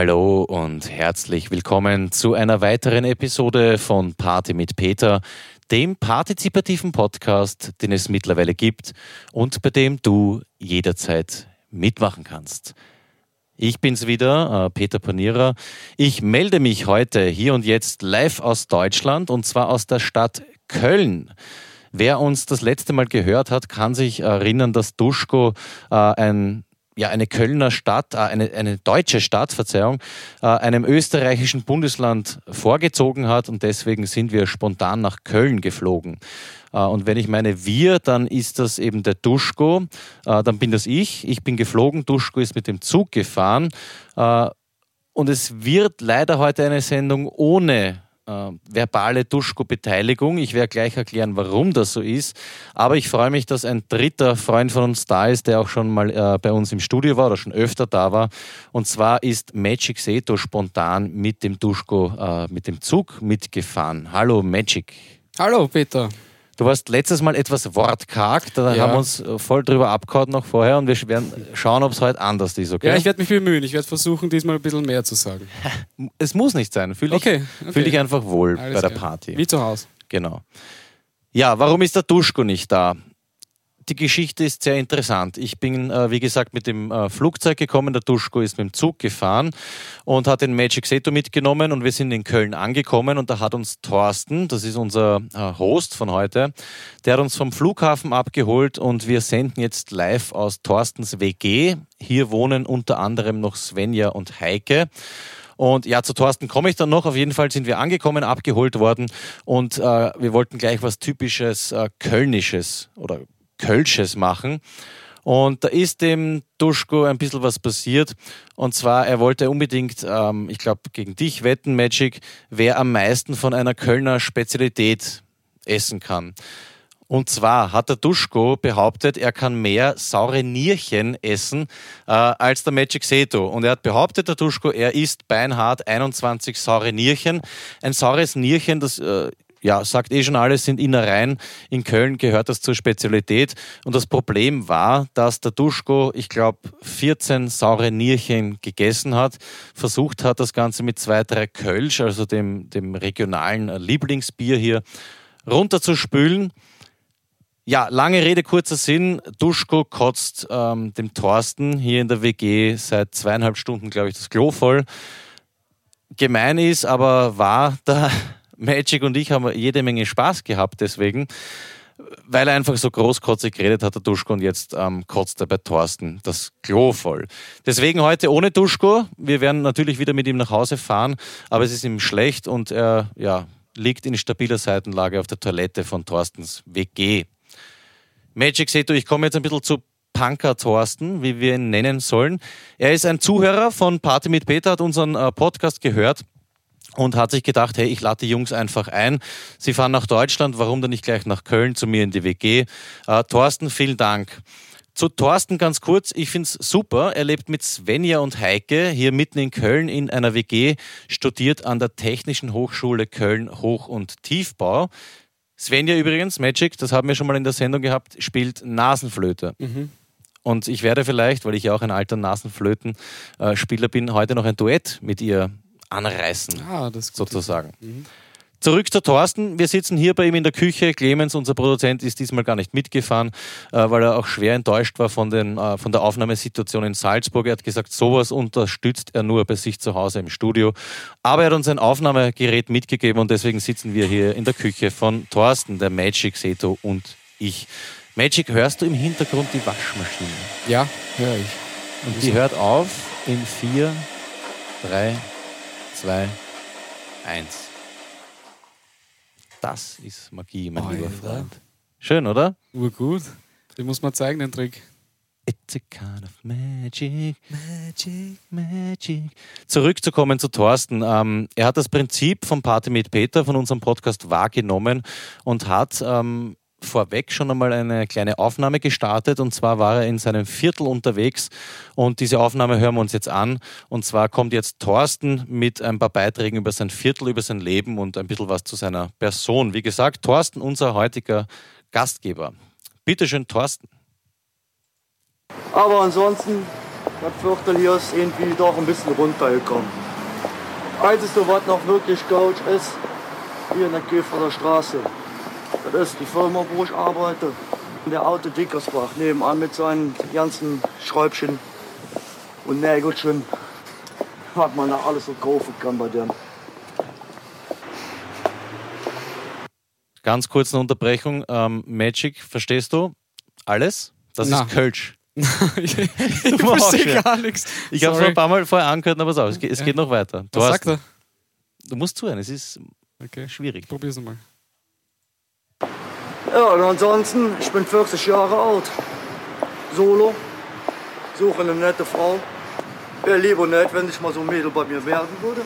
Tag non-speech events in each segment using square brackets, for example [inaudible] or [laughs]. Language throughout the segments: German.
Hallo und herzlich willkommen zu einer weiteren Episode von Party mit Peter, dem partizipativen Podcast, den es mittlerweile gibt und bei dem du jederzeit mitmachen kannst. Ich bin's wieder, äh, Peter Panierer. Ich melde mich heute hier und jetzt live aus Deutschland und zwar aus der Stadt Köln. Wer uns das letzte Mal gehört hat, kann sich erinnern, dass Duschko äh, ein ja, eine Kölner Stadt, äh, eine, eine deutsche Stadt, Verzeihung, äh, einem österreichischen Bundesland vorgezogen hat und deswegen sind wir spontan nach Köln geflogen. Äh, und wenn ich meine wir, dann ist das eben der Duschko, dann bin das ich. Ich bin geflogen, Duschko ist mit dem Zug gefahren. Und es wird leider heute eine Sendung ohne äh, verbale Duschko-Beteiligung. Ich werde gleich erklären, warum das so ist. Aber ich freue mich, dass ein dritter Freund von uns da ist, der auch schon mal äh, bei uns im Studio war oder schon öfter da war. Und zwar ist Magic Seto spontan mit dem Duschko, äh, mit dem Zug mitgefahren. Hallo Magic. Hallo Peter. Du warst letztes Mal etwas wortkarg, da ja. haben wir uns voll drüber abgehauen noch vorher und wir werden schauen, ob es heute anders ist, okay? Ja, ich werde mich bemühen. Ich werde versuchen, diesmal ein bisschen mehr zu sagen. [laughs] Es muss nicht sein. Fühl dich, okay, okay. Fühl dich einfach wohl Alles bei der klar. Party. Wie zu Hause. Genau. Ja, warum ist der Duschko nicht da? Die Geschichte ist sehr interessant. Ich bin, äh, wie gesagt, mit dem äh, Flugzeug gekommen. Der Duschko ist mit dem Zug gefahren und hat den Magic Seto mitgenommen und wir sind in Köln angekommen und da hat uns Thorsten, das ist unser äh, Host von heute, der hat uns vom Flughafen abgeholt und wir senden jetzt live aus Thorstens WG. Hier wohnen unter anderem noch Svenja und Heike. Und ja, zu Thorsten komme ich dann noch. Auf jeden Fall sind wir angekommen, abgeholt worden und äh, wir wollten gleich was typisches äh, Kölnisches oder Kölsches machen. Und da ist dem Duschko ein bisschen was passiert. Und zwar, er wollte unbedingt, ähm, ich glaube, gegen dich wetten, Magic, wer am meisten von einer Kölner Spezialität essen kann. Und zwar hat der Duschko behauptet, er kann mehr saure Nierchen essen äh, als der Magic Seto. Und er hat behauptet, der Duschko, er isst beinhart 21 saure Nierchen. Ein saures Nierchen, das äh, ja, sagt eh schon alles, sind Innereien. In Köln gehört das zur Spezialität. Und das Problem war, dass der Duschko, ich glaube, 14 saure Nierchen gegessen hat, versucht hat, das Ganze mit zwei, drei Kölsch, also dem, dem regionalen Lieblingsbier hier, runterzuspülen. Ja, lange Rede, kurzer Sinn. Duschko kotzt ähm, dem Thorsten hier in der WG seit zweieinhalb Stunden, glaube ich, das Klo voll. Gemein ist, aber war da Magic und ich haben jede Menge Spaß gehabt deswegen, weil er einfach so großkotzig geredet hat, der Duschko, und jetzt ähm, kotzt er bei Thorsten das Klo voll. Deswegen heute ohne Duschko. Wir werden natürlich wieder mit ihm nach Hause fahren, aber es ist ihm schlecht und er ja, liegt in stabiler Seitenlage auf der Toilette von Thorstens WG. Magic Seto, ich komme jetzt ein bisschen zu Punker Thorsten, wie wir ihn nennen sollen. Er ist ein Zuhörer von Party mit Peter, hat unseren äh, Podcast gehört und hat sich gedacht, hey, ich lade die Jungs einfach ein. Sie fahren nach Deutschland, warum dann nicht gleich nach Köln zu mir in die WG? Äh, Thorsten, vielen Dank. Zu Thorsten ganz kurz, ich finde es super. Er lebt mit Svenja und Heike hier mitten in Köln in einer WG, studiert an der Technischen Hochschule Köln Hoch- und Tiefbau. Svenja übrigens, Magic, das haben wir schon mal in der Sendung gehabt, spielt Nasenflöte. Mhm. Und ich werde vielleicht, weil ich ja auch ein alter Nasenflötenspieler bin, heute noch ein Duett mit ihr anreißen, ah, sozusagen. Mhm. Zurück zu Thorsten. Wir sitzen hier bei ihm in der Küche. Clemens, unser Produzent, ist diesmal gar nicht mitgefahren, äh, weil er auch schwer enttäuscht war von, den, äh, von der Aufnahmesituation in Salzburg. Er hat gesagt, sowas unterstützt er nur bei sich zu Hause im Studio. Aber er hat uns ein Aufnahmegerät mitgegeben und deswegen sitzen wir hier in der Küche von Thorsten, der Magic, Seto und ich. Magic, hörst du im Hintergrund die Waschmaschine? Ja, höre ich. Und die hört auf in vier, drei, 2, 1. Das ist Magie, mein oh, lieber Freund. Schön, oder? Urgut. Den muss man zeigen, den Trick. It's a kind of magic, magic, magic. Zurückzukommen zu Thorsten. Ähm, er hat das Prinzip von Party mit Peter von unserem Podcast wahrgenommen und hat ähm, vorweg schon einmal eine kleine Aufnahme gestartet. Und zwar war er in seinem Viertel unterwegs. Und diese Aufnahme hören wir uns jetzt an. Und zwar kommt jetzt Thorsten mit ein paar Beiträgen über sein Viertel, über sein Leben und ein bisschen was zu seiner Person. Wie gesagt, Thorsten, unser heutiger Gastgeber. Bitte schön, Thorsten. Aber ansonsten Das Viertel hier ist irgendwie doch ein bisschen runtergekommen. Einzige, was noch wirklich Couch ist, hier in der Käferer Straße. Das ist die Firma, wo ich arbeite. Der Auto Dickersbach nebenan mit seinen ganzen Schräubchen und Nägelchen. Was man da alles so kaufen kann bei dem. Ganz kurz eine Unterbrechung. Ähm, Magic, verstehst du? Alles? Das Na. ist Kölsch. [laughs] ich [laughs] Du ich verstehe gar nichts. Ich habe es ein paar Mal vorher angehört, aber es, geht, es Ja. geht noch weiter. Du, Was hast, sagt er? du musst zuhören, es ist Okay, schwierig. probier's nochmal. Ja, und ansonsten, ich bin 40 Jahre alt. Solo. Suche eine nette Frau. Wäre lieber nett, wenn sich mal so ein Mädel bei mir werden würde.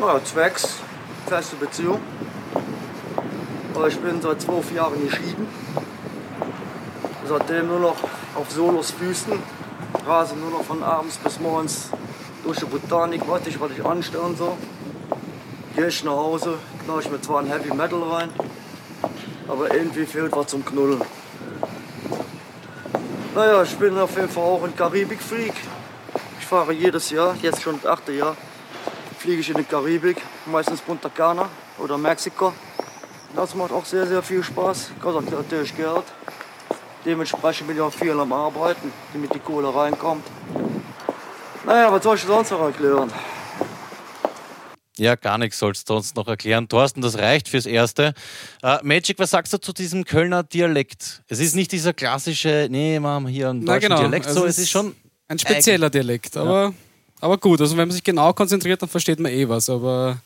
Ja, zwecks feste Beziehung. Aber ich bin seit zwölf Jahren geschieden. Seitdem nur noch auf Solos Füßen. Rase nur noch von abends bis morgens durch die Botanik, was ich, was ich anstellen soll. Gehe ich nach Hause, knall ich mir zwar ein Heavy Metal rein, aber irgendwie fehlt was zum Knuddeln. Naja, ich bin auf jeden Fall auch ein Karibik-Freak. Ich fahre jedes Jahr, jetzt schon das achte Jahr, fliege ich in die Karibik, meistens Punta Cana oder Mexiko. Das macht auch sehr, sehr viel Spaß, kostet natürlich Geld. Dementsprechend bin ich auch viel am Arbeiten, damit die Kohle reinkommt. Naja, was soll ich sonst noch erklären? Ja, gar nichts sollst du sonst noch erklären. Thorsten, das reicht fürs Erste. Äh, Magic, was sagst du zu diesem Kölner Dialekt? Es ist nicht dieser klassische, nee, Mom, hier ein Na deutschen genau. Dialekt, also so, es ist schon ein spezieller Dialekt, aber, aber gut. Also wenn man sich genau konzentriert, dann versteht man eh was. Aber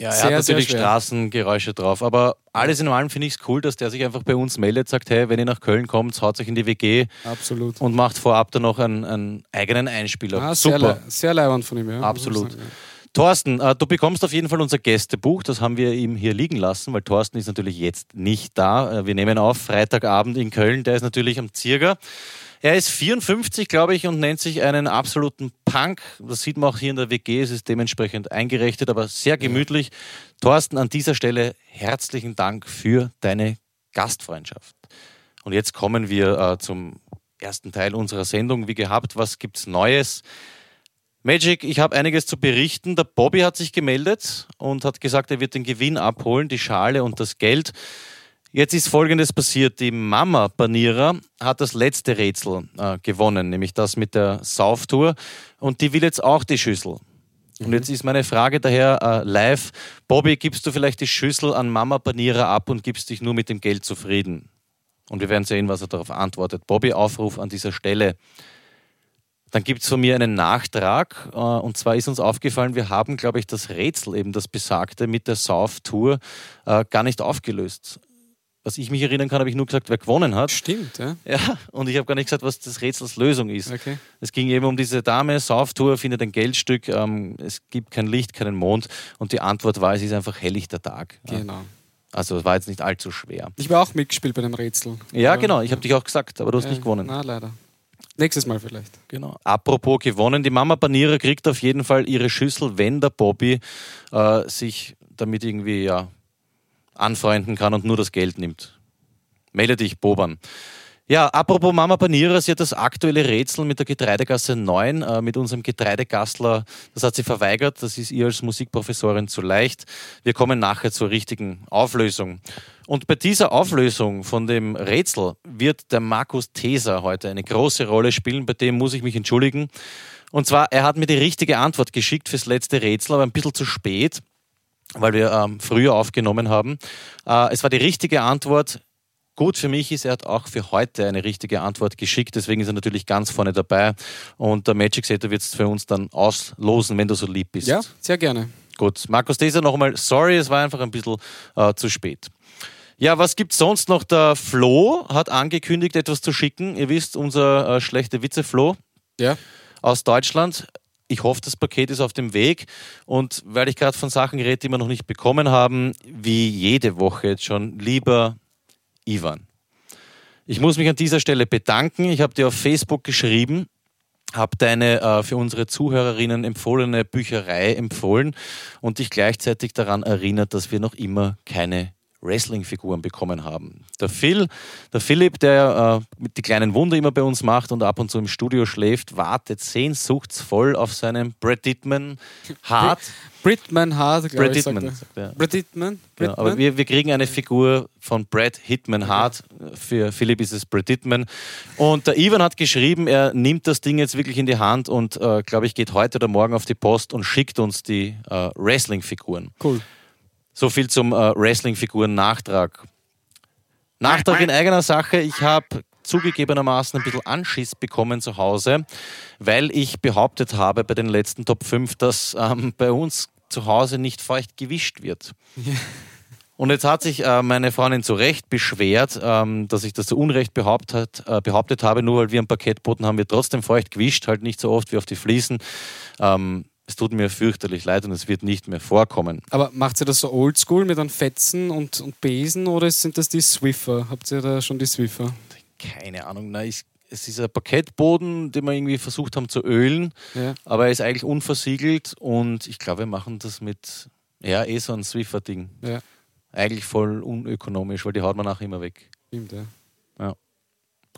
Ja, er Sehr, hat sehr natürlich. Straßengeräusche drauf. Aber alles in allem finde ich es cool, dass der sich einfach bei uns meldet, sagt, hey, wenn ihr nach Köln kommt, haut euch in die WG absolut. und macht vorab dann noch einen, einen eigenen Einspieler. Ah, sehr, Super. le sehr leibend von ihm, ja. Absolut. sagen, ja. Thorsten, äh, du bekommst auf jeden Fall unser Gästebuch. Das haben wir ihm hier liegen lassen, weil Thorsten ist natürlich jetzt nicht da. Äh, wir nehmen auf Freitagabend in Köln. Der ist natürlich am Zirger. Er ist 54, glaube ich, und nennt sich einen absoluten Punk. Das sieht man auch hier in der WG. Es ist dementsprechend eingerichtet, aber sehr gemütlich. Thorsten, an dieser Stelle herzlichen Dank für deine Gastfreundschaft. Und jetzt kommen wir äh, zum ersten Teil unserer Sendung. Wie gehabt, was gibt's Neues? Magic, ich habe einiges zu berichten. Der Bobby hat sich gemeldet und hat gesagt, er wird den Gewinn abholen, die Schale und das Geld. Jetzt ist Folgendes passiert. Die Mama Banierer hat das letzte Rätsel äh, gewonnen, nämlich das mit der Sauftour. Und die will jetzt auch die Schüssel. Und jetzt ist meine Frage daher äh, live. Bobby, gibst du vielleicht die Schüssel an Mama Banierer ab und gibst dich nur mit dem Geld zufrieden? Und wir werden sehen, was er darauf antwortet. Bobby, Aufruf an dieser Stelle. Dann gibt es von mir einen Nachtrag. äh, Und zwar ist uns aufgefallen, wir haben, glaube ich, das Rätsel, eben das besagte mit der Sauf-Tour, äh, gar nicht aufgelöst. Was ich mich erinnern kann, habe ich nur gesagt, wer gewonnen hat. Stimmt, ja. Ja, und ich habe gar nicht gesagt, was des Rätsels Lösung ist. Okay. Es ging eben um diese Dame, Sauftour, findet ein Geldstück, ähm, es gibt kein Licht, keinen Mond. Und die Antwort war, es ist einfach helllichter Tag. Ja. Genau. Also es war jetzt nicht allzu schwer. Ich habe auch mitgespielt bei dem Rätsel. Ja, Aber- genau, ich habe dich auch gesagt, aber du hast Ja, nicht gewonnen. Na, leider. Nächstes Mal vielleicht. Genau. Apropos gewonnen, die Mama Banierer kriegt auf jeden Fall ihre Schüssel, wenn der Bobby äh, sich damit irgendwie ja, anfreunden kann und nur das Geld nimmt. Melde dich, Boban. Ja, apropos Mama Banierer, sie hat das aktuelle Rätsel mit der Getreidegasse 9, äh, mit unserem Getreidegastler, das hat sie verweigert. Das ist ihr als Musikprofessorin zu leicht. Wir kommen nachher zur richtigen Auflösung. Und bei dieser Auflösung von dem Rätsel wird der Markus Teser heute eine große Rolle spielen. Bei dem muss ich mich entschuldigen. Und zwar, er hat mir die richtige Antwort geschickt fürs letzte Rätsel, aber ein bisschen zu spät, weil wir ähm, früher aufgenommen haben. Äh, es war die richtige Antwort. Gut für mich ist, er hat auch für heute eine richtige Antwort geschickt, deswegen ist er natürlich ganz vorne dabei. Und der Magic Setter wird es für uns dann auslosen, wenn du so lieb bist. Ja, sehr gerne. Gut, Markus Deser nochmal, sorry, es war einfach ein bisschen äh, zu spät. Ja, was gibt's sonst noch? Der Flo hat angekündigt, etwas zu schicken. Ihr wisst, unser äh, schlechte Witze Flo Ja. aus Deutschland. Ich hoffe, das Paket ist auf dem Weg. Und weil ich gerade von Sachen rede, die wir noch nicht bekommen haben, wie jede Woche jetzt schon, lieber Ivan. Ich muss mich an dieser Stelle bedanken. Ich habe dir auf Facebook geschrieben, habe deine äh, für unsere Zuhörerinnen empfohlene Bücherei empfohlen und dich gleichzeitig daran erinnert, dass wir noch immer keine Wrestling-Figuren bekommen haben. Der Phil, der Philipp, der äh, die kleinen Wunder immer bei uns macht und ab und zu im Studio schläft, wartet sehnsuchtsvoll auf seinen Brad Dittman Hart. Britman Hart, glaube Brad ich. Dittman. sagt er. Brad Dittman? Genau, aber wir, wir kriegen eine Figur von Brad Hitman Hart. Für Philipp ist es Brad Hitman. Und der Ivan hat geschrieben, er nimmt das Ding jetzt wirklich in die Hand und, äh, glaube ich, geht heute oder morgen auf die Post und schickt uns die äh, Wrestling-Figuren. Cool. So viel zum äh, Wrestling-Figuren-Nachtrag. Nachtrag in eigener Sache. Ich habe zugegebenermaßen ein bisschen Anschiss bekommen zu Hause, weil ich behauptet habe bei den letzten Top 5, dass ähm, bei uns zu Hause nicht feucht gewischt wird. Und jetzt hat sich äh, meine Freundin zu Recht beschwert, ähm, dass ich das zu Unrecht behauptet, äh, behauptet habe, nur weil wir am Parkettboden haben wir trotzdem feucht gewischt, halt nicht so oft wie auf die Fliesen. Ähm, es tut mir fürchterlich leid und es wird nicht mehr vorkommen. Aber macht ihr das so oldschool mit einem Fetzen und, und Besen oder sind das die Swiffer? Habt ihr da schon die Swiffer? Keine Ahnung, na, ich, es ist ein Parkettboden, den wir irgendwie versucht haben zu ölen, Ja. aber er ist eigentlich unversiegelt und ich glaube, wir machen das mit, ja, eh so ein Swiffer-Ding. Ja, Eigentlich voll unökonomisch, weil die haut man nachher immer weg. stimmt, ja.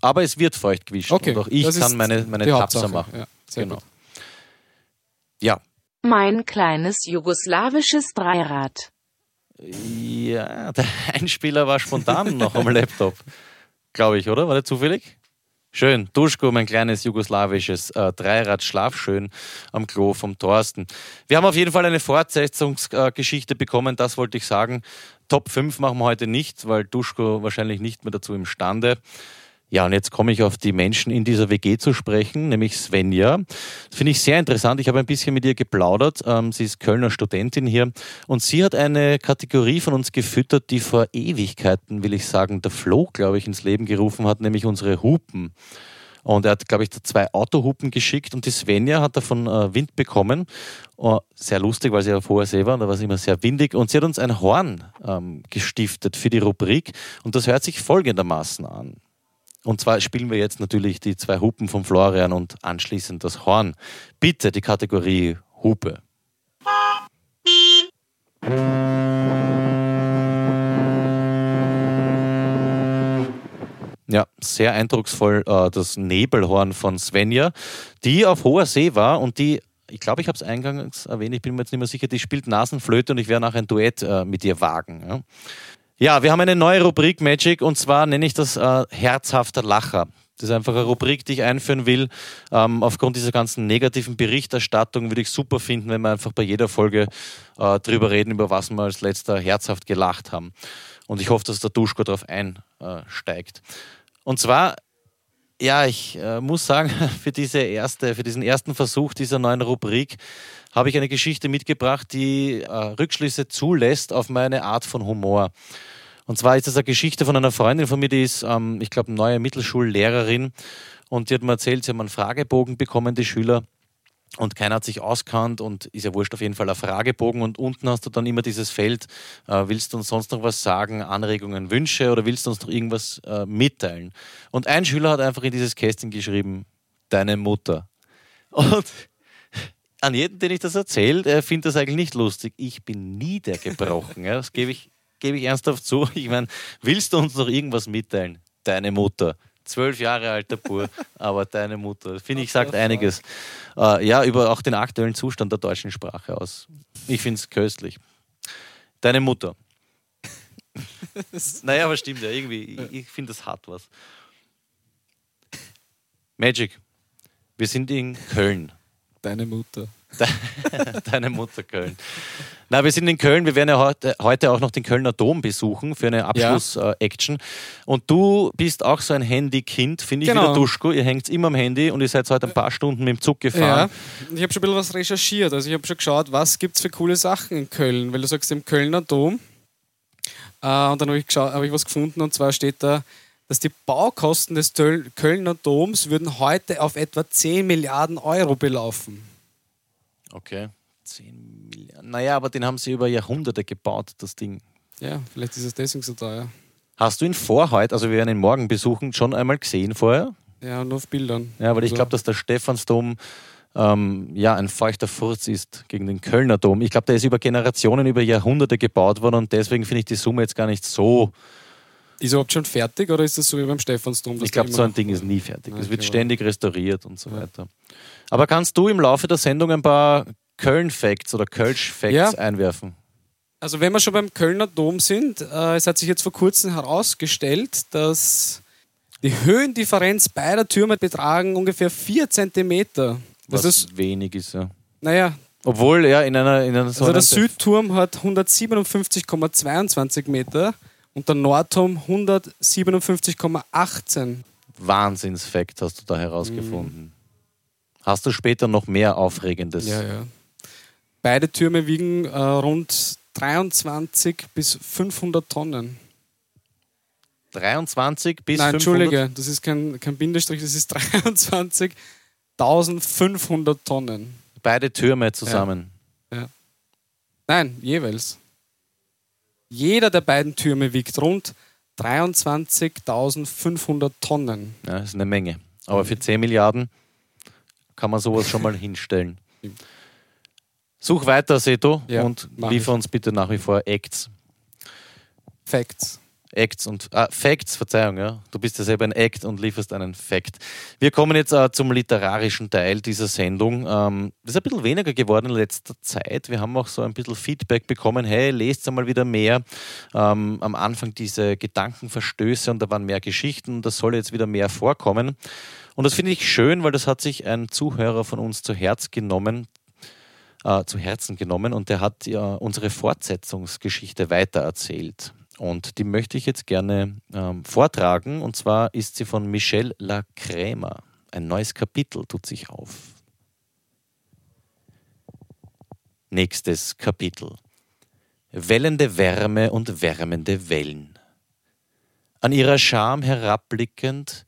Aber es wird feucht gewischt Okay, und auch ich kann meine, meine Tapser machen. Ja, genau. gut. Ja. Mein kleines jugoslawisches Dreirad. Ja, der Einspieler war spontan noch am Laptop. Glaube ich, oder? War der zufällig? Schön. Duschko, mein kleines jugoslawisches äh, Dreirad, schlafschön am Klo vom Thorsten. Wir haben auf jeden Fall eine Fortsetzungsgeschichte bekommen, das wollte ich sagen. Top 5 machen wir heute nicht, weil Duschko wahrscheinlich nicht mehr dazu imstande. Ja, und jetzt komme ich auf die Menschen in dieser WG zu sprechen, nämlich Svenja. Das finde ich sehr interessant. Ich habe ein bisschen mit ihr geplaudert. Ähm, sie ist Kölner Studentin hier und sie hat eine Kategorie von uns gefüttert, die vor Ewigkeiten, will ich sagen, der Flo, glaube ich, ins Leben gerufen hat, nämlich unsere Hupen. Und er hat, glaube ich, zwei Autohupen geschickt und die Svenja hat davon äh, Wind bekommen. Oh, sehr lustig, weil sie auf hoher See war und da war es immer sehr windig. Und sie hat uns ein Horn ähm, gestiftet für die Rubrik und das hört sich folgendermaßen an. Und zwar spielen wir jetzt natürlich die zwei Hupen von Florian und anschließend das Horn. Bitte die Kategorie Hupe. Ja, sehr eindrucksvoll äh, das Nebelhorn von Svenja, die auf hoher See war und die, ich glaube, ich habe es eingangs erwähnt, ich bin mir jetzt nicht mehr sicher, die spielt Nasenflöte und ich werde nachher ein Duett äh, mit ihr wagen. Ja. Ja, wir haben eine neue Rubrik Magic und zwar nenne ich das äh, herzhafter Lacher. Das ist einfach eine Rubrik, die ich einführen will. Ähm, aufgrund dieser ganzen negativen Berichterstattung würde ich super finden, wenn wir einfach bei jeder Folge äh, drüber reden, über was wir als letzter herzhaft gelacht haben. Und ich hoffe, dass der Duschko darauf einsteigt. Und zwar, ja, ich äh, muss sagen, [laughs] für, diese erste, für diesen ersten Versuch dieser neuen Rubrik habe ich eine Geschichte mitgebracht, die äh, Rückschlüsse zulässt auf meine Art von Humor. Und zwar ist das eine Geschichte von einer Freundin von mir, die ist, ähm, ich glaube, neue Mittelschullehrerin. Und die hat mir erzählt, sie haben einen Fragebogen bekommen, die Schüler. Und keiner hat sich auskannt und ist ja wurscht auf jeden Fall ein Fragebogen. Und unten hast du dann immer dieses Feld, äh, willst du uns sonst noch was sagen, Anregungen, Wünsche oder willst du uns noch irgendwas äh, mitteilen? Und ein Schüler hat einfach in dieses Kästchen geschrieben, deine Mutter. Und an jeden, den ich das erzähle, der findet das eigentlich nicht lustig. Ich bin niedergebrochen. ja, das gebe ich, gebe ich ernsthaft zu. [laughs] Ich meine, willst du uns noch irgendwas mitteilen? Deine Mutter. Zwölf Jahre alter Bur, [laughs] aber deine Mutter. Finde ich, sagt einiges. Äh, ja, über auch den aktuellen Zustand der deutschen Sprache aus. Ich finde es köstlich. Deine Mutter. [laughs] naja, aber stimmt ja, irgendwie. Ich, ich finde, das hat was. Magic. Wir sind in Köln. Deine Mutter. [laughs] Deine Mutter Köln. Na, wir sind in Köln. Wir werden ja heute, heute auch noch den Kölner Dom besuchen für eine Abschluss-Action. und du bist auch so ein Handy-Kind, finde ich, Genau. wie der Duschko. Ihr hängt immer am Handy und ihr seid heute ein paar Stunden mit dem Zug Ja, gefahren. ich habe schon ein bisschen was recherchiert. Also ich habe schon geschaut, was gibt es für coole Sachen in Köln, weil du sagst im Kölner Dom. Äh, und dann habe ich, hab ich was gefunden und zwar steht da, dass die Baukosten des Kölner Doms würden heute auf etwa 10 Milliarden Euro belaufen. Okay. 10 Milliarden. Naja, aber den haben sie über Jahrhunderte gebaut, das Ding. Ja, vielleicht ist es deswegen so teuer. Hast du ihn vor heute, also wir werden ihn morgen besuchen, schon einmal gesehen vorher? Ja, nur auf Bildern. Ja, weil ich Also, glaube, dass der Stephansdom ähm, ja, ein feuchter Furz ist gegen den Kölner Dom. Ich glaube, der ist über Generationen, über Jahrhunderte gebaut worden und deswegen finde ich die Summe jetzt gar nicht so. Ist er überhaupt schon fertig oder ist das so wie beim Stephansdom? Ich glaube, so ein Ding ist nie fertig. Es wird Okay, ständig restauriert und so Ja. weiter. Aber kannst du im Laufe der Sendung ein paar Köln-Facts oder Kölsch-Facts Ja. einwerfen? Also wenn wir schon beim Kölner Dom sind, äh, es hat sich jetzt vor kurzem herausgestellt, dass die Höhendifferenz beider Türme betragen ungefähr 4 cm. Was Das ist, wenig ist, ja. naja, Obwohl, ja, in einer, in einer so also der Südturm hat 157,22 Meter und der Nordturm 157,18. Wahnsinnsfakt hast du da herausgefunden. Hast du später noch mehr Aufregendes? Ja, ja. Beide Türme wiegen äh, rund 23 bis 500 Tonnen. 23 bis Nein, 500? Entschuldige, das ist kein, kein Bindestrich, das ist 23.500 Tonnen. Beide Türme zusammen. Nein, jeweils. Jeder der beiden Türme wiegt rund 23.500 Tonnen. Ja, das ist eine Menge. Aber für 10 Milliarden kann man sowas schon mal [laughs] hinstellen. Such weiter, Seto, Ja, und liefer uns bitte nach wie vor Acts. Facts. Acts und ah, Facts, Verzeihung, ja. Du bist ja selber ein Act und lieferst einen Fact. Wir kommen jetzt äh, zum literarischen Teil dieser Sendung. Ähm, das ist ein bisschen weniger geworden in letzter Zeit. Wir haben auch so ein bisschen Feedback bekommen, hey, lest einmal wieder mehr. Ähm, am Anfang diese Gedankenverstöße und da waren mehr Geschichten, das soll jetzt wieder mehr vorkommen. Und das finde ich schön, weil das hat sich ein Zuhörer von uns zu Herz genommen, äh, zu Herzen genommen und der hat ja unsere Fortsetzungsgeschichte weitererzählt. Und die möchte ich jetzt gerne ähm, vortragen. Und zwar ist sie von Michel Lacréma. Ein neues Kapitel tut sich auf. Nächstes Kapitel. Wellende Wärme und wärmende Wellen. An ihrer Scham herabblickend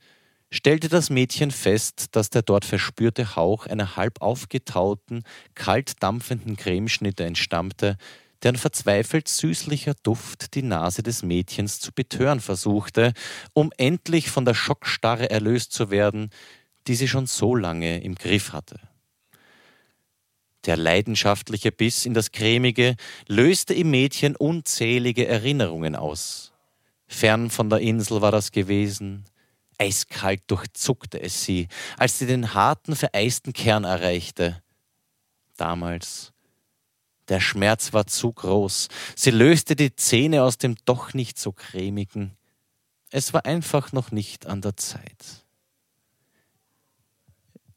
stellte das Mädchen fest, dass der dort verspürte Hauch einer halb aufgetauten, kalt dampfenden Cremeschnitte entstammte, deren verzweifelt süßlicher Duft die Nase des Mädchens zu betören versuchte, um endlich von der Schockstarre erlöst zu werden, die sie schon so lange im Griff hatte. Der leidenschaftliche Biss in das Cremige löste im Mädchen unzählige Erinnerungen aus. Fern von der Insel war das gewesen, eiskalt durchzuckte es sie, als sie den harten, vereisten Kern erreichte. Damals der Schmerz war zu groß. Sie löste die Zähne aus dem doch nicht so cremigen. Es war einfach noch nicht an der Zeit.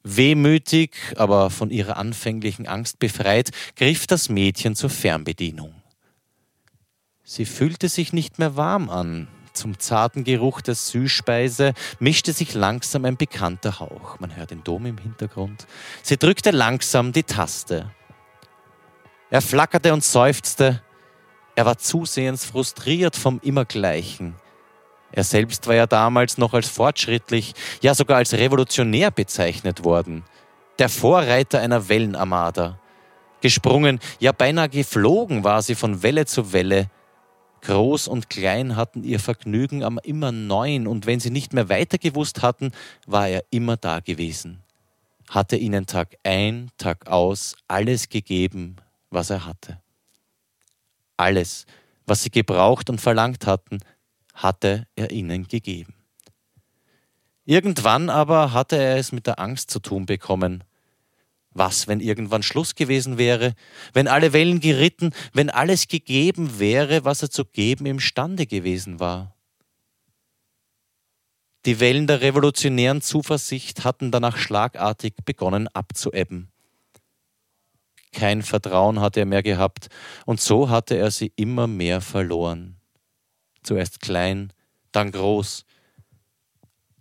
Wehmütig, aber von ihrer anfänglichen Angst befreit, griff das Mädchen zur Fernbedienung. Sie fühlte sich nicht mehr warm an. Zum zarten Geruch der Süßspeise mischte sich langsam ein bekannter Hauch. Man hört den Dom im Hintergrund. Sie drückte langsam die Taste. Er flackerte und seufzte. Er war zusehends frustriert vom Immergleichen. Er selbst war ja damals noch als fortschrittlich, ja sogar als revolutionär bezeichnet worden. Der Vorreiter einer Wellenarmada. Gesprungen, ja beinahe geflogen war sie von Welle zu Welle. Groß und klein hatten ihr Vergnügen am immer neuen, und wenn sie nicht mehr weiter gewusst hatten, war er immer da gewesen. Hatte ihnen Tag ein, Tag aus alles gegeben, was er hatte. Alles, was sie gebraucht und verlangt hatten, hatte er ihnen gegeben. Irgendwann aber hatte er es mit der Angst zu tun bekommen. Was, wenn irgendwann Schluss gewesen wäre, wenn alle Wellen geritten, wenn alles gegeben wäre, was er zu geben imstande gewesen war? Die Wellen der revolutionären Zuversicht hatten danach schlagartig begonnen abzuebben. Kein Vertrauen hatte er mehr gehabt, und so hatte er sie immer mehr verloren. Zuerst klein, dann groß.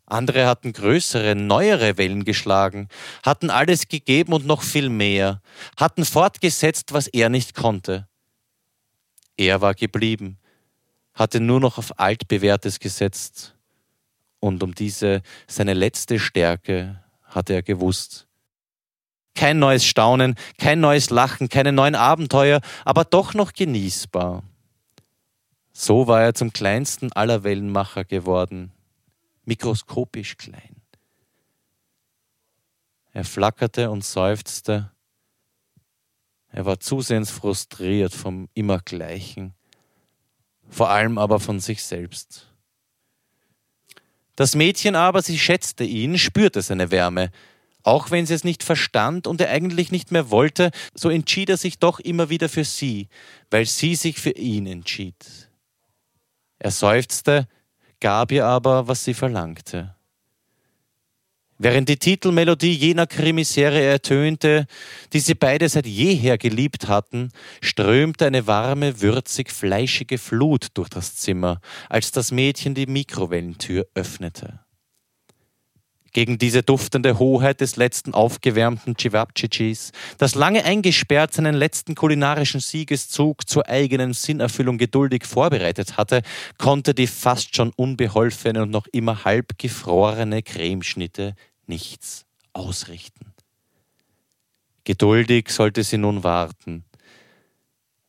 Andere hatten größere, neuere Wellen geschlagen, hatten alles gegeben und noch viel mehr, hatten fortgesetzt, was er nicht konnte. Er war geblieben, hatte nur noch auf altbewährtes gesetzt, und um diese seine letzte Stärke hatte er gewusst. Kein neues Staunen, kein neues Lachen, keine neuen Abenteuer, aber doch noch genießbar. So war er zum kleinsten aller Wellenmacher geworden, mikroskopisch klein. Er flackerte und seufzte. Er war zusehends frustriert vom Immergleichen, vor allem aber von sich selbst. Das Mädchen aber, sie schätzte ihn, spürte seine Wärme. Auch wenn sie es nicht verstand und er eigentlich nicht mehr wollte, so entschied er sich doch immer wieder für sie, weil sie sich für ihn entschied. Er seufzte, gab ihr aber, was sie verlangte. Während die Titelmelodie jener Krimiserie ertönte, die sie beide seit jeher geliebt hatten, strömte eine warme, würzig fleischige Flut durch das Zimmer, als das Mädchen die Mikrowellentür öffnete. Gegen diese duftende Hoheit des letzten aufgewärmten Cevapcicis, das lange eingesperrt seinen letzten kulinarischen Siegeszug zur eigenen Sinnerfüllung geduldig vorbereitet hatte, konnte die fast schon unbeholfene und noch immer halb gefrorene Cremeschnitte nichts ausrichten. Geduldig sollte sie nun warten,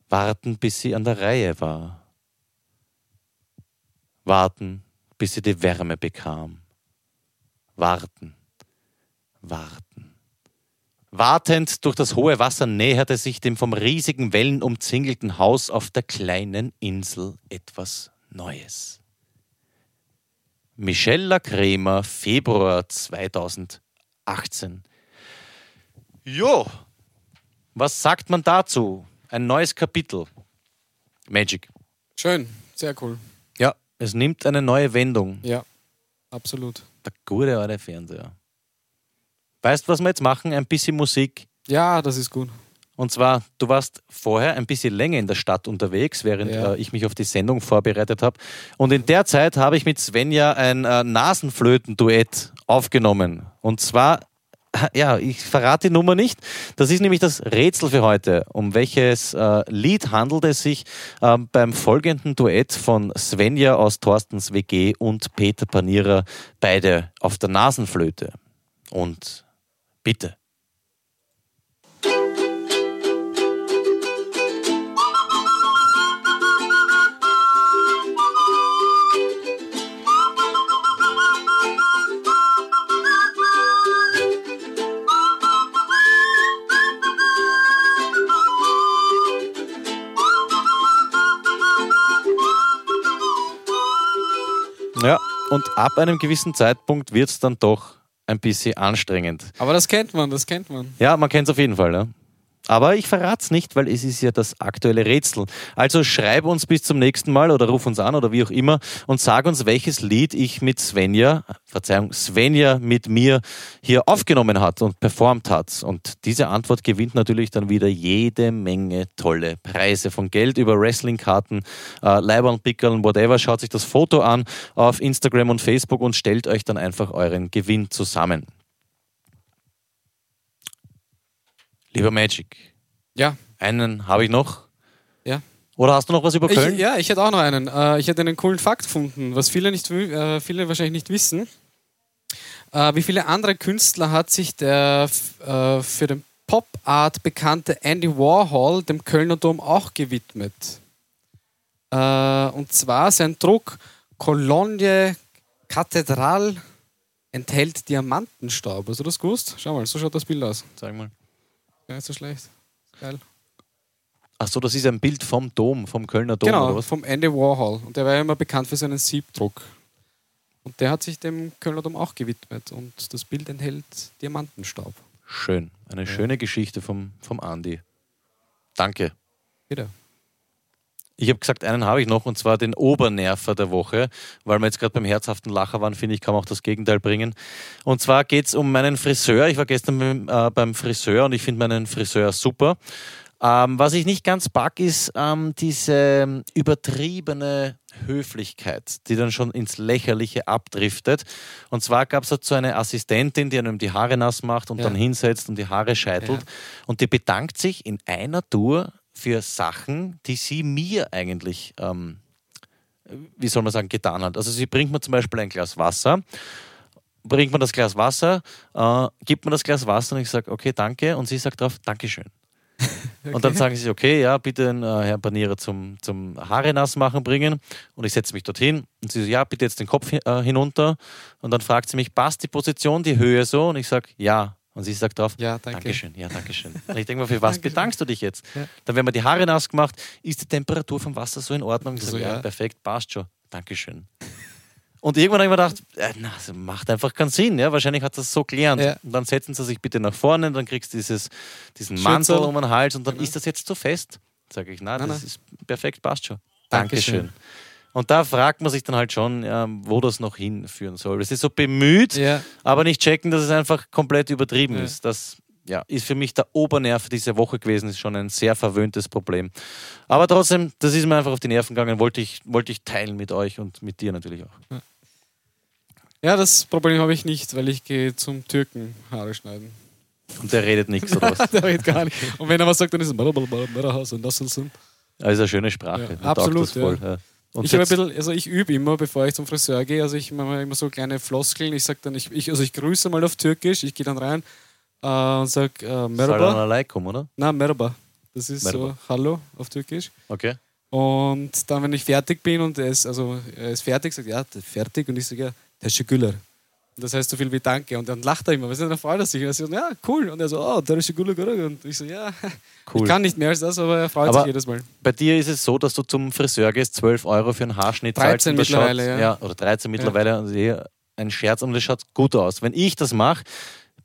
warten, bis sie an der Reihe war, warten, bis sie die Wärme bekam warten, warten. Wartend durch das hohe Wasser näherte sich dem vom riesigen Wellen umzingelten Haus auf der kleinen Insel etwas Neues. Michelle Kremer, Februar 2018. Jo, was sagt man dazu? Ein neues Kapitel. Magic. Schön, sehr cool. Ja, es nimmt eine neue Wendung. Ja, absolut. Der gute alte Fernseher. Weißt du, was wir jetzt machen? Ein bisschen Musik. Ja, das ist gut. Und zwar, du warst vorher ein bisschen länger in der Stadt unterwegs, während Ja. äh, ich mich auf die Sendung vorbereitet habe. Und in der Zeit habe ich mit Svenja ein äh, Nasenflöten-Duett aufgenommen. Und zwar, [laughs] ja, ich verrate die Nummer nicht. Das ist nämlich das Rätsel für heute. Um welches äh, Lied handelt es sich ähm, beim folgenden Duett von Svenja aus Thorstens WG und Peter Panierer, beide auf der Nasenflöte. Und bitte. Und ab einem gewissen Zeitpunkt wird es dann doch ein bisschen anstrengend. Aber das kennt man, das kennt man. Ja, man kennt es auf jeden Fall. Ja. Aber ich verrate es nicht, weil es ist ja das aktuelle Rätsel. Also schreib uns bis zum nächsten Mal oder ruf uns an oder wie auch immer und sag uns, welches Lied ich mit Svenja, Verzeihung, Svenja mit mir hier aufgenommen hat und performt hat. Und diese Antwort gewinnt natürlich dann wieder jede Menge tolle Preise. Von Geld über Wrestlingkarten, äh, Leibern, Pickeln, whatever. Schaut sich das Foto an auf Instagram und Facebook und stellt euch dann einfach euren Gewinn zusammen. Lieber Magic, Ja, einen habe ich noch. ja. Oder hast du noch was über Köln? Ich, ja, ich hätte auch noch einen. Äh, ich hätte einen coolen Fakt gefunden, was viele, nicht, äh, viele wahrscheinlich nicht wissen. Äh, wie viele andere Künstler hat sich der für den Pop-Art bekannte Andy Warhol dem Kölner Dom auch gewidmet? Und zwar sein Druck Cologne Kathedral enthält Diamantenstaub. Hast du das gewusst? Schau mal, so schaut das Bild aus. Sag mal. Gar nicht so schlecht. Geil. Ach so, das ist ein Bild vom Dom, vom Kölner Dom genau, oder was? vom Andy Warhol. Und der war ja immer bekannt für seinen Siebdruck. Und der hat sich dem Kölner Dom auch gewidmet. Und das Bild enthält Diamantenstaub. Schön. Eine schöne Geschichte vom, vom Andi. Danke. Bitte. Ich habe gesagt, einen habe ich noch und zwar den Obernerver der Woche, weil wir jetzt gerade beim herzhaften Lacher waren, finde ich, kann man auch das Gegenteil bringen. Und zwar geht es um meinen Friseur. Ich war gestern beim, äh, beim Friseur und ich finde meinen Friseur super. Ähm, was ich nicht ganz pack, ist ähm, diese übertriebene Höflichkeit, die dann schon ins Lächerliche abdriftet. Und zwar gab es dazu eine Assistentin, die einem die Haare nass macht und Ja. dann hinsetzt und die Haare scheitelt. Ja. Und die bedankt sich in einer Tour für Sachen, die sie mir eigentlich, ähm, wie soll man sagen, getan hat. Also sie bringt mir zum Beispiel ein Glas Wasser, bringt mir das Glas Wasser, äh, gibt mir das Glas Wasser und ich sage, okay, danke. Und sie sagt drauf, Dankeschön. [laughs] Und dann sagen sie, okay, ja, bitte den äh, Herrn Panierer zum, zum Haare nass machen bringen. Und ich setze mich dorthin und sie so, ja, bitte jetzt den Kopf äh, hinunter. Und dann fragt sie mich, passt die Position, die Höhe so? Und ich sage, ja. Und sie sagt drauf, Ja, danke. Dankeschön, ja, Dankeschön. Und ich denke mir, für was Dankeschön. bedankst du dich jetzt? Ja. Dann werden mir die Haare nass gemacht, ist die Temperatur vom Wasser so in Ordnung? Ich So, sage, ja, ja. perfekt, passt schon. Dankeschön. Und irgendwann habe ich mir gedacht, äh, na, das macht einfach keinen Sinn. Ja? Wahrscheinlich hat das so gelernt. Ja. Und dann setzen sie sich bitte nach vorne, dann kriegst du dieses, diesen Schürzel. Mantel um den Hals und dann Genau. ist das jetzt zu fest. Sage ich, nein, Nein, das nein. ist perfekt, passt schon. Dankeschön. Dankeschön. Und da fragt man sich dann halt schon, ähm, wo das noch hinführen soll. Es ist so bemüht, Ja. aber nicht checken, dass es einfach komplett übertrieben Ja. ist. Das ja, ist für mich der Obernerv diese Woche gewesen, ist schon ein sehr verwöhntes Problem. Aber trotzdem, das ist mir einfach auf die Nerven gegangen, wollte ich, wollte ich teilen mit euch und mit dir natürlich auch. ja, das Problem habe ich nicht, weil ich gehe zum Türken Haare schneiden. Und der redet nichts oder was? [laughs] Der redet gar nicht. Und wenn er was sagt, dann ist es Marahaus und das und Das ist eine schöne Sprache. Ja, absolut, Das voll, ja. Und ich habe ein bisschen, also ich übe immer, bevor ich zum Friseur gehe. Also ich mache immer so kleine Floskeln. Ich sage dann, ich, ich, also ich grüße mal auf Türkisch. Ich gehe dann rein äh, und sage äh, Salam Merhaba. alaikum, oder? Na, Merhaba. Das ist Merhaba. so Hallo auf Türkisch. Okay. Und dann, wenn ich fertig bin und er ist, also, er ist fertig, sagt ja, fertig. Und ich sage ja, Teşekkürler. Und das heißt so viel wie Danke. Und dann lacht er immer. Du, dann freut er sich. Und er sagt, ja, cool. Und er so, oh, Teşekkürler. Und ich so, ja, [laughs] Cool. ich kann nicht mehr als das, aber er freut Aber- sich jedes Mal. Bei dir ist es so, dass du zum Friseur gehst, 12 Euro für einen Haarschnitt 13 zahlst und mittlerweile, schaut, ja. Oder 13 mittlerweile, und eh ein Scherz und das schaut gut aus. Wenn ich das mache,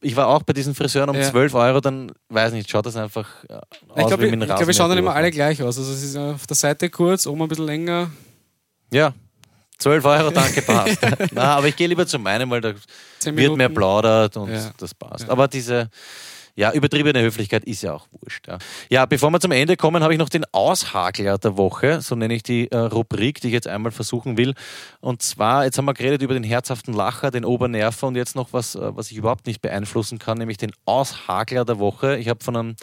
ich war auch bei diesen Friseuren um Ja. 12 Euro, dann weiß nicht, schaut das einfach äh, aus Ich glaube, wie mit ich glaub, wir schauen dann immer alle gleich aus. Also es ist auf der Seite kurz, oben ein bisschen länger. Ja, 12 Euro, danke, passt. [laughs] [laughs] Na, aber ich gehe lieber zu meinem, weil da 10 wird mehr plaudert und Ja. das passt. Ja. Aber diese ja, übertriebene Höflichkeit ist ja auch wurscht. Ja. ja, bevor wir zum Ende kommen, habe ich noch den Aushagler der Woche, so nenne ich die äh, Rubrik, die ich jetzt einmal versuchen will. Und zwar, jetzt haben wir geredet über den herzhaften Lacher, den Obernerver und jetzt noch was, äh, was ich überhaupt nicht beeinflussen kann, nämlich den Aushagler der Woche. Ich habe von einem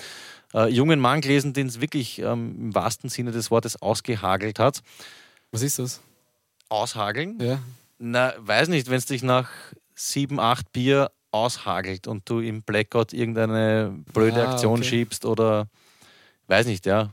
äh, jungen Mann gelesen, den es wirklich ähm, im wahrsten Sinne des Wortes ausgehagelt hat. Was ist das? Aushageln? Ja. Na, weiß nicht, wenn es dich nach sieben, acht Bier aushagelt und du im Blackout irgendeine blöde Ah, Aktion okay. schiebst oder weiß nicht, ja.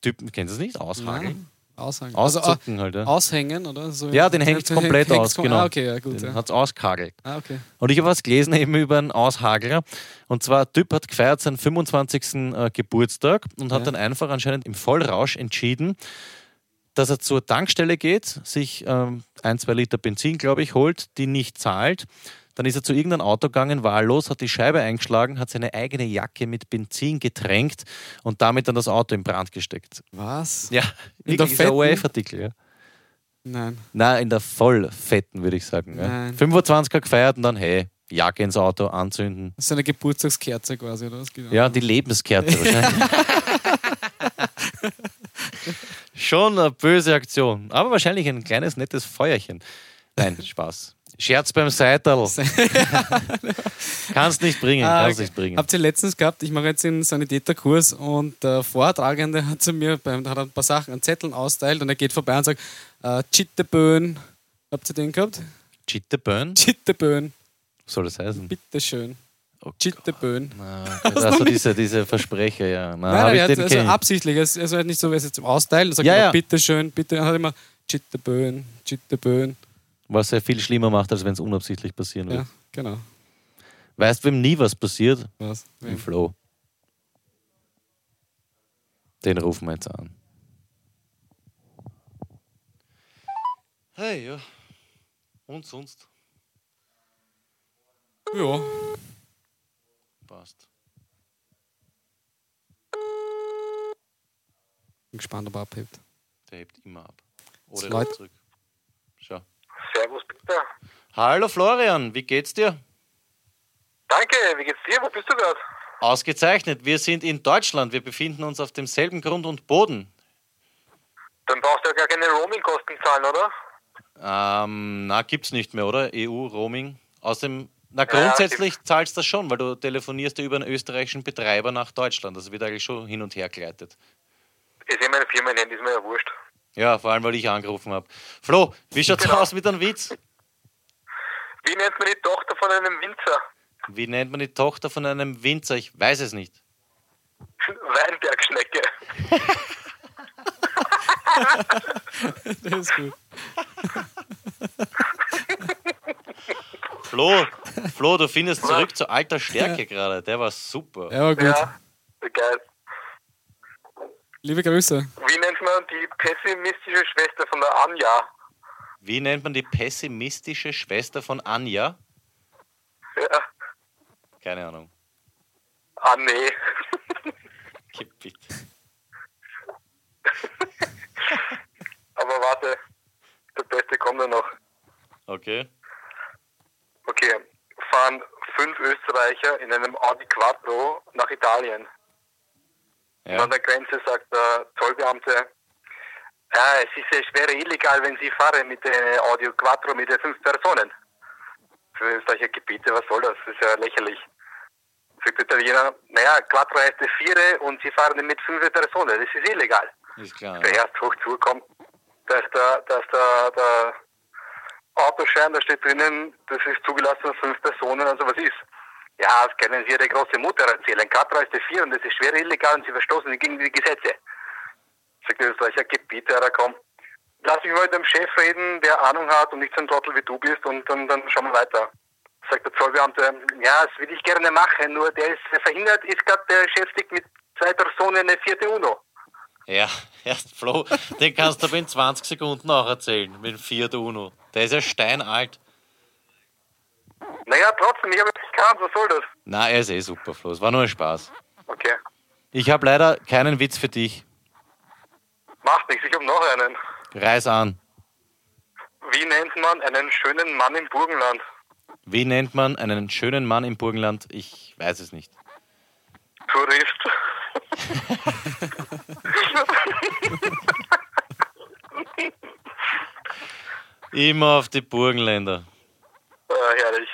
Typen, kennst du das nicht? Aushageln? Nein. Aushängen. Also, Auszucken halt, äh, ja. aushängen, oder? So Ja, den hängt's komplett [laughs] hängt's aus, kom- genau. Ah, okay, ja, gut. Den Ja. hat's ausgehagelt. Ah, okay. Und ich habe was gelesen eben über einen Aushagler. Und zwar, ein Typ hat gefeiert seinen 25. äh, Geburtstag und hat Ja. dann einfach anscheinend im Vollrausch entschieden, dass er zur Tankstelle geht, sich ähm, ein, zwei Liter Benzin, glaube ich, holt, die nicht zahlt. Dann ist er zu irgendeinem Auto gegangen, wahllos, hat die Scheibe eingeschlagen, hat seine eigene Jacke mit Benzin getränkt und damit dann das Auto in Brand gesteckt. Was? Ja, In der fetten? ORF-Artikel, ja. Nein. Nein, in der voll fetten, würde ich sagen. Ja. Nein. 25er gefeiert und dann, hey, Jacke ins Auto, anzünden. Das ist eine Geburtstagskerze quasi, oder was? Genau. Ja, die Lebenskerze wahrscheinlich. [laughs] [laughs] Schon eine böse Aktion. Aber wahrscheinlich ein kleines, nettes Feuerchen. Nein, [laughs] Spaß. Scherz beim Seital. [laughs] kannst nicht bringen, Ah, kannst nicht bringen. Habt ihr letztens gehabt, ich mache jetzt einen Sanitäterkurs und der Vortragende hat zu mir, beim, hat ein paar Sachen an Zetteln austeilt und er geht vorbei und sagt, äh, Chitteböen. Habt ihr den gehabt? Chittebön? Chitteböen, Was soll das heißen? bitteschön. Oh Chitteböen. Na, [laughs] also diese, diese Versprecher, ja. Na, Nein, nein, ich er hat, den also absichtlich. Ist halt nicht so, wie es jetzt zum Austeilen. Er sagt Ja, immer, ja. bitteschön, bitte. Er hat immer Chitteböen, Chitteböen. Was er viel schlimmer macht, als wenn es unabsichtlich passieren wird. Ja, genau. Weißt du, wem nie was passiert? Was? Im Flo. Den rufen wir jetzt an. Hey, ja. Und sonst? Ja. Passt. Bin gespannt, ob er abhebt. Der hebt immer ab. Oder Leut- ruft zurück. Schau. Servus, bitte. Hallo Florian, wie geht's dir? Danke, wie geht's dir? Wo bist du gerade? Ausgezeichnet. Wir sind in Deutschland. Wir befinden uns auf demselben Grund und Boden. Dann brauchst du ja gar keine Roaming-Kosten zahlen, oder? Ähm, na, gibt's nicht mehr, oder? EU-Roaming. Außerdem, na, Ja, grundsätzlich zahlst du das schon, weil du telefonierst ja über einen österreichischen Betreiber nach Deutschland. Das wird eigentlich schon hin und her geleitet. Ist eh meine Firmenhandy, ist mir ja wurscht. Ja, vor allem, weil ich angerufen habe. Flo, wie schaut's Genau. aus mit einem Witz? Wie nennt man die Tochter von einem Winzer? Wie nennt man die Tochter von einem Winzer? Ich weiß es nicht. Weinbergschnecke. [laughs] Das ist gut. [laughs] Flo, Flo, du findest zurück zu alter Stärke gerade. Der war super. Ja, war gut. Ja, geil. Liebe Grüße. Wie nennt man die pessimistische Schwester von der Anja? Wie nennt man die pessimistische Schwester von Anja? Ja. Keine Ahnung. Ah, nee. [laughs] Gib bitte. Aber warte, der Beste kommt ja noch. Okay. Okay, fahren fünf Österreicher in einem Audi Quattro nach Italien. Und Ja. an der Grenze sagt der Zollbeamte, ja, es ist, es wäre illegal, wenn Sie fahren mit dem Audi Quattro mit den fünf Personen. Für solche Gebiete, was soll das? Das ist ja lächerlich. Sagt der Italiener, naja, Quattro heißt eine Viere und Sie fahren mit fünf Personen. Das ist illegal. Ist klar. Der erst hoch zukommt, dass der, dass der, der Autoschein, da steht drinnen, das ist zugelassen fünf Personen, also was ist? Ja, das können Sie Ihre große Mutter erzählen. Quattro ist vier und das ist schwer illegal und Sie verstoßen gegen die Gesetze. Sagt der Österreicher, Gebiete, ja, komm. Lass mich mal mit dem Chef reden, der Ahnung hat und nicht so ein Trottel wie du bist und dann, dann schauen wir weiter. Sagt der Zollbeamte, ja, das will ich gerne machen, nur der ist verhindert, ist gerade beschäftigt mit zwei Personen eine vierte UNO. Ja, [laughs] erst Flo, den kannst du aber in 20 Sekunden auch erzählen, mit dem Fiat Uno. Der ist ja steinalt. Naja, trotzdem, ich habe es gekannt, was soll das? Na, er ist eh super, Flo. Es war nur ein Spaß. Okay, Ich habe leider keinen Witz für dich. macht nichts, ich habe noch einen. Reiß an. Wie nennt man einen schönen Mann im Burgenland? Wie nennt man einen schönen Mann im Burgenland? Ich weiß es nicht. Tourist. [laughs] Immer auf die Burgenländer. äh, herrlich.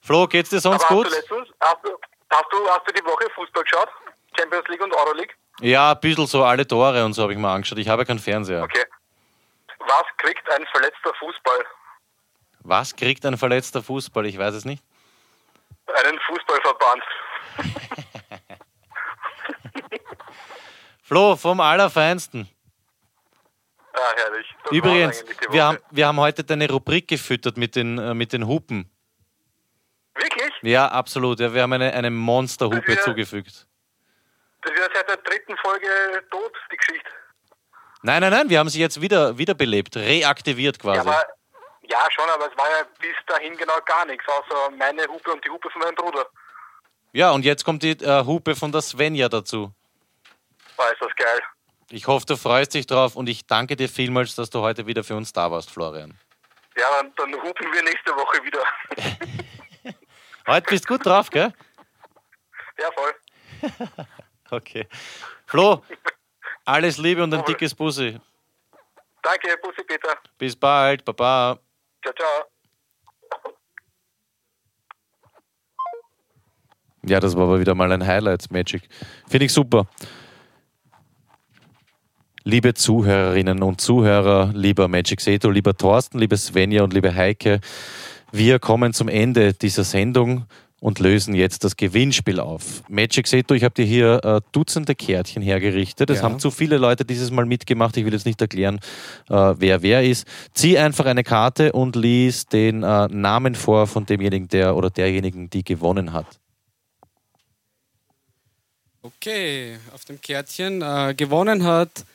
Flo, geht's dir sonst gut? hast du letztens, hast du, hast du, hast du die Woche Fußball geschaut? Champions League und Euroleague? Ja, ein bisschen so alle Tore und so habe ich mal angeschaut. Ich habe ja keinen Fernseher. Okay. Was kriegt ein verletzter Fußball? Was kriegt ein verletzter Fußball? Ich weiß es nicht. Einen Fußballverband. [laughs] Flo, vom Allerfeinsten. Ah, herrlich. Das Übrigens, wir haben, wir haben heute deine Rubrik gefüttert mit den, äh, mit den Hupen. Wirklich? Ja, absolut. Ja, wir haben eine, eine Monsterhupe zugefügt. Das ist ja seit der dritten Folge tot, die Geschichte. Nein, nein, nein, wir haben sie jetzt wieder wiederbelebt, reaktiviert quasi. Ja, aber, ja, schon, aber es war ja bis dahin genau gar nichts, außer meine Hupe und die Hupe von meinem Bruder. Ja, und jetzt kommt die äh, Hupe von der Svenja dazu. War ist das geil. Ich hoffe, du freust dich drauf und ich danke dir vielmals, dass du heute wieder für uns da warst, Florian. Ja, dann, dann hupen wir nächste Woche wieder. [laughs] Heute bist du gut drauf, gell? ja, voll. [laughs] Okay. Flo, [laughs] alles Liebe und ein dickes Bussi. Danke, Bussi Peter. Bis bald, Baba. Ciao, ciao. Ja, das war aber wieder mal ein Highlight, Magic. Finde ich super. Liebe Zuhörerinnen und Zuhörer, lieber Magic Seto, lieber Thorsten, liebe Svenja und liebe Heike, wir kommen zum Ende dieser Sendung und lösen jetzt das Gewinnspiel auf. Magic Seto, ich habe dir hier äh, Dutzende Kärtchen hergerichtet. Es Ja. haben zu viele Leute dieses Mal mitgemacht. Ich will jetzt nicht erklären, äh, wer wer ist. Zieh einfach eine Karte und lies den äh, Namen vor von demjenigen, der oder derjenigen, die gewonnen hat. Okay, auf dem Kärtchen äh, gewonnen hat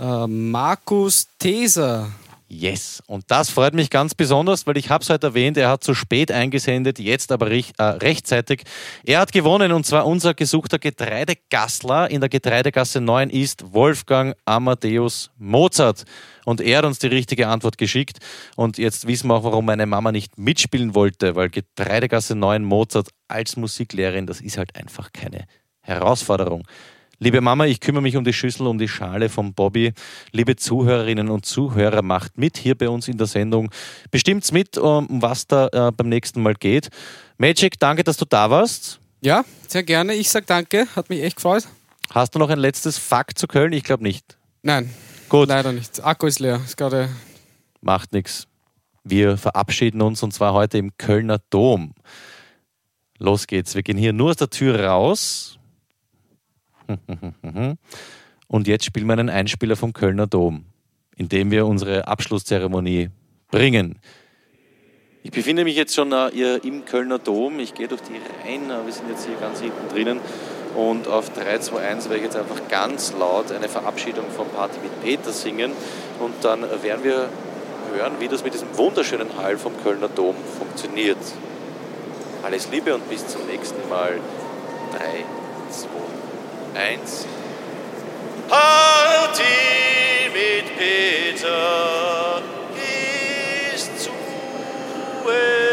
äh, Markus Teser. Yes, und das freut mich ganz besonders, weil ich habe es heute erwähnt, er hat zu spät eingesendet, jetzt aber rech- äh, rechtzeitig. Er hat gewonnen und zwar unser gesuchter Getreidegassler in der Getreidegasse 9 ist Wolfgang Amadeus Mozart. Und er hat uns die richtige Antwort geschickt. Und jetzt wissen wir auch, warum meine Mama nicht mitspielen wollte, weil Getreidegasse 9 Mozart als Musiklehrerin, das ist halt einfach keine Herausforderung. Liebe Mama, ich kümmere mich um die Schüssel, um die Schale vom Bobby. Liebe Zuhörerinnen und Zuhörer, macht mit hier bei uns in der Sendung. Bestimmt's mit, um was da äh, beim nächsten Mal geht. Magic, danke, dass du da warst. Ja, sehr gerne. Ich sag danke, hat mich echt gefreut. Hast du noch ein letztes Fakt zu Köln? Ich glaube nicht. Nein, Gut, leider nicht. Akku ist leer. Ist gerade macht nichts. Wir verabschieden uns und zwar heute im Kölner Dom. Los geht's. Wir gehen hier nur aus der Tür raus. [laughs] Und jetzt spielen wir einen Einspieler vom Kölner Dom, in dem wir unsere Abschlusszeremonie bringen. Ich befinde mich jetzt schon äh, im Kölner Dom. Ich gehe durch die Reihen. Äh, wir sind jetzt hier ganz hinten drinnen. Und auf 3, 2, 1 werde ich jetzt einfach ganz laut eine Verabschiedung von Party mit Peter singen. Und dann werden wir hören, wie das mit diesem wunderschönen Hall vom Kölner Dom funktioniert. Alles Liebe und bis zum nächsten Mal. 3, 2, 1 eins. Halt Party mit Peter ist zu Ende.